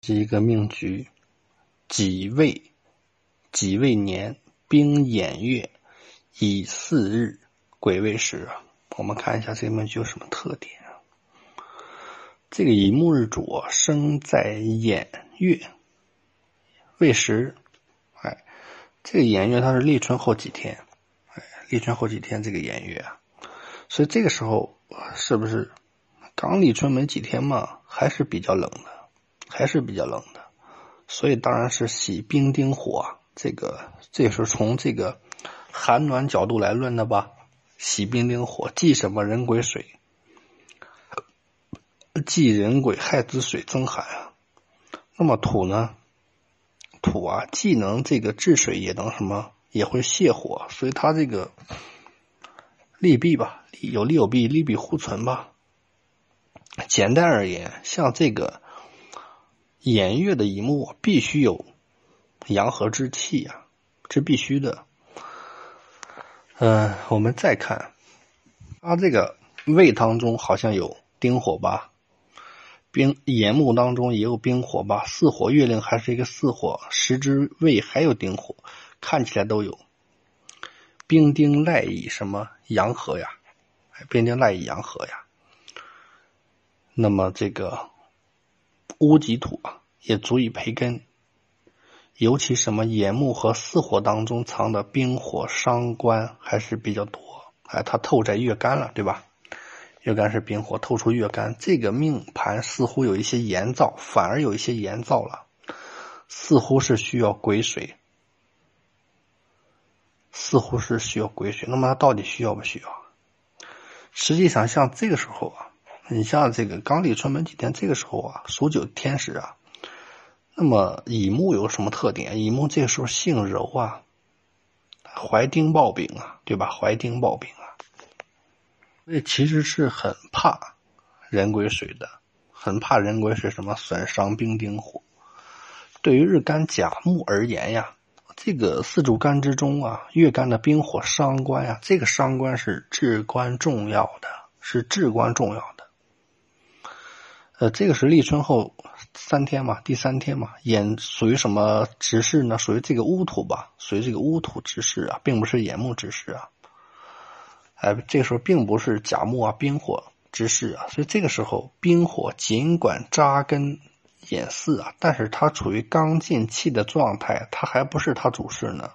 是一个命局，己未，己未年，丙寅月，乙巳日，癸未时。我们看一下这个命局有什么特点？这个乙木日主生在寅月未时，哎，这个寅月它是立春后几天，哎，立春后几天这个寅月啊，所以这个时候是不是刚立春没几天嘛，还是比较冷的。还是比较冷的，所以当然是喜冰丁火。这个这是从这个寒暖角度来论的吧？喜冰丁火，忌什么人癸水？忌人癸亥子水增寒啊。那么土呢？土啊，既能这个治水，也能什么？也会泄火，所以它这个利弊吧，有利有弊，利弊互存吧。简单而言，像这个。偃月的一木必须有阳和之气呀，这必须的。嗯，我们再看，它这个胃当中好像有丁火吧？冰寅木当中也有冰火吧？四火月令还是一个四火，时之胃还有丁火，看起来都有冰丁赖以什么阳和呀？冰丁赖以阳和呀？那么这个。戊己土啊，也足以培根。尤其什么寅木和巳火当中藏的冰火伤官还是比较多。哎，它透在月干了，对吧？月干是冰火透出月干，这个命盘似乎有一些炎燥，反而有一些炎燥了，似乎是需要癸水，似乎是需要癸水。那么它到底需要不需要？实际上，像这个时候啊。你像这个刚立春没几天，这个时候啊，属九天时啊，那么乙木有什么特点？乙木这个时候性柔啊，怀丁抱丙啊，对吧？怀丁抱丙啊，所以其实是很怕人癸水的，很怕人癸水什么损伤兵丁火。对于日干甲木而言呀，这个四柱干之中啊，月干的冰火伤官呀，这个伤官是至关重要的，是至关重要的。呃，这个是立春后三天嘛，第三天嘛，寅属于什么直事呢？属于这个乌土吧，属于这个乌土之事啊，并不是寅木之事啊。哎，这个时候并不是甲木啊，冰火之事啊，所以这个时候冰火尽管扎根寅巳啊，但是它处于刚进气的状态，它还不是它主事呢。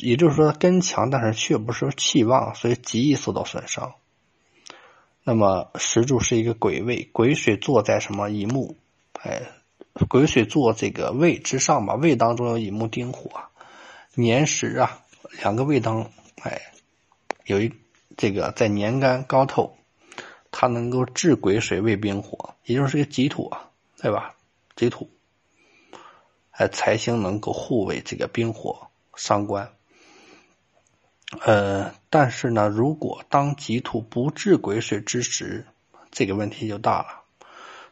也就是说根强，但是却不是气旺，所以极易受到损伤。那么石柱是一个癸位，癸水坐在什么乙木？哎，癸水坐这个位之上吧，位当中有乙木丁火，年时啊，两个位当哎，有一这个在年干高透，它能够治癸水为冰火，也就是个己土啊，对吧？己土，哎，财星能够护卫这个冰火伤官。呃，但是呢，如果当己土不治癸水之时，这个问题就大了。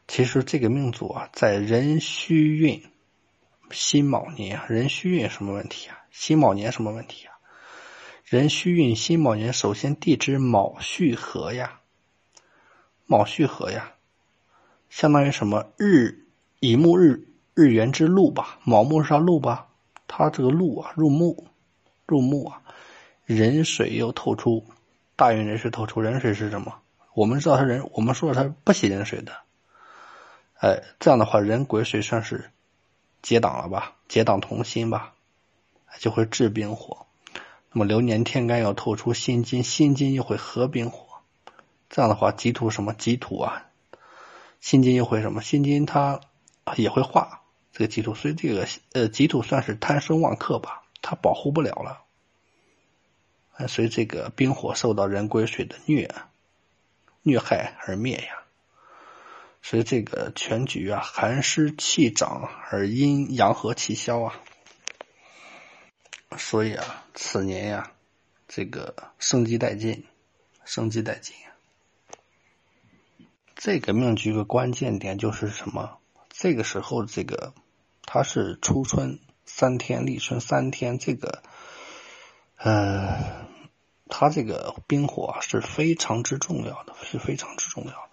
其实这个命主啊，在壬戌运辛卯年，壬戌运什么问题啊？辛卯年什么问题啊？壬戌运辛卯年，首先地支卯戌合呀，卯戌合呀，相当于什么日乙木日日元之禄吧？卯木上禄吧？它这个禄啊，入木，入木啊。壬水又透出，大运壬水透出，壬水是什么？我们知道它人，我们说它不喜壬水的。哎，这样的话，壬癸水算是结党了吧？结党同心吧，就会制冰火。那么流年天干要透出辛金，辛金又会合冰火。这样的话，己土什么？己土啊，辛金又会什么？辛金它也会化这个己土，所以这个呃己土算是贪生旺克吧，它保护不了了。所以这个冰火受到人癸水的虐虐害而灭呀，所以这个全局啊寒湿气长而阴阳和气消啊，所以啊此年呀这个生机殆尽，生机殆尽。这个命局的关键点就是什么？这个时候这个它是初春三天，立春三天，这个。呃，它这个冰火是非常之重要的，是非常之重要的。